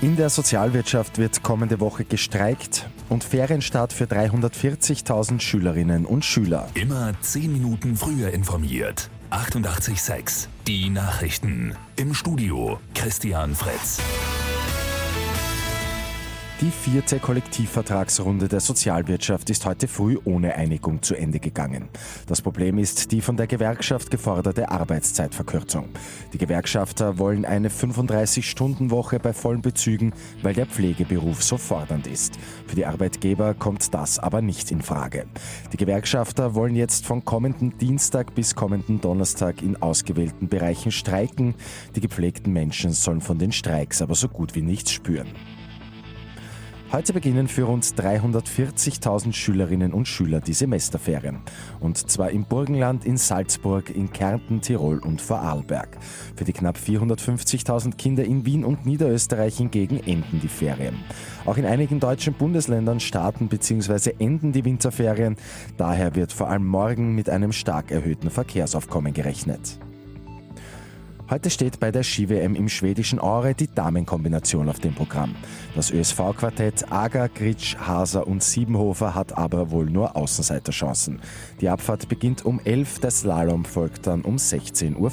In der Sozialwirtschaft wird kommende Woche gestreikt und Ferienstart für 340.000 Schülerinnen und Schüler. Immer 10 Minuten früher informiert. 88.6 Die Nachrichten. Im Studio Christian Fritz. Die vierte Kollektivvertragsrunde der Sozialwirtschaft ist heute früh ohne Einigung zu Ende gegangen. Das Problem ist die von der Gewerkschaft geforderte Arbeitszeitverkürzung. Die Gewerkschafter wollen eine 35-Stunden-Woche bei vollen Bezügen, weil der Pflegeberuf so fordernd ist. Für die Arbeitgeber kommt das aber nicht in Frage. Die Gewerkschafter wollen jetzt von kommenden Dienstag bis kommenden Donnerstag in ausgewählten Bereichen streiken. Die gepflegten Menschen sollen von den Streiks aber so gut wie nichts spüren. Heute beginnen für rund 340.000 Schülerinnen und Schüler die Semesterferien. Und zwar im Burgenland, in Salzburg, in Kärnten, Tirol und Vorarlberg. Für die knapp 450.000 Kinder in Wien und Niederösterreich hingegen enden die Ferien. Auch in einigen deutschen Bundesländern starten bzw. enden die Winterferien. Daher wird vor allem morgen mit einem stark erhöhten Verkehrsaufkommen gerechnet. Heute steht bei der Ski-WM im schwedischen Aure die Damenkombination auf dem Programm. Das ÖSV-Quartett Ager, Gritsch, Haser und Siebenhofer hat aber wohl nur Außenseiterchancen. Die Abfahrt beginnt um 11, der Slalom folgt dann um 16.15 Uhr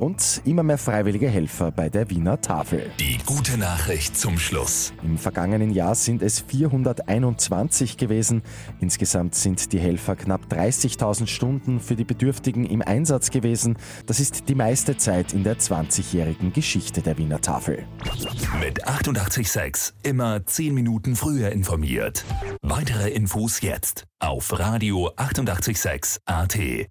und immer mehr freiwillige Helfer bei der Wiener Tafel. Die gute Nachricht zum Schluss. Im vergangenen Jahr sind es 421 gewesen. Insgesamt sind die Helfer knapp 30.000 Stunden für die Bedürftigen im Einsatz gewesen. Das ist die meiste Zeit in der 20-jährigen Geschichte der Wiener Tafel. Mit 886 immer 10 Minuten früher informiert. Weitere Infos jetzt auf Radio 886 AT.